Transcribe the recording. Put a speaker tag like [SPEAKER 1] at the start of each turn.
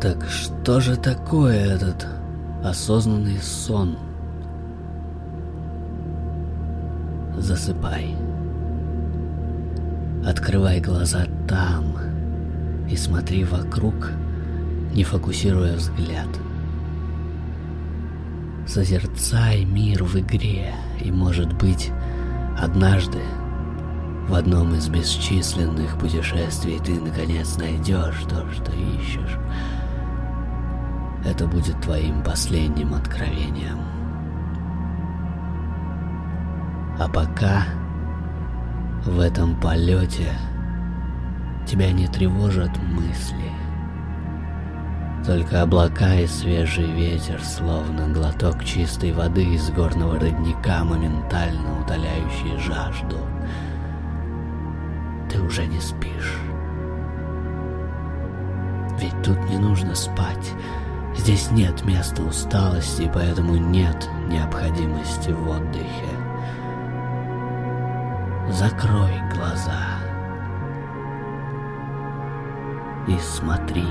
[SPEAKER 1] Так что же такое этот осознанный сон? Засыпай. Открывай глаза там и смотри вокруг, не фокусируя взгляд. Созерцай мир в игре, и, может быть, однажды в одном из бесчисленных путешествий ты наконец найдешь то, что ищешь. Это будет твоим последним откровением. А пока в этом полете тебя не тревожат мысли. Только облака и свежий ветер, словно глоток чистой воды из горного родника, моментально утоляющий жажду. Ты уже не спишь. Ведь тут не нужно спать. Здесь нет места усталости, поэтому нет необходимости в отдыхе. Закрой глаза и смотри.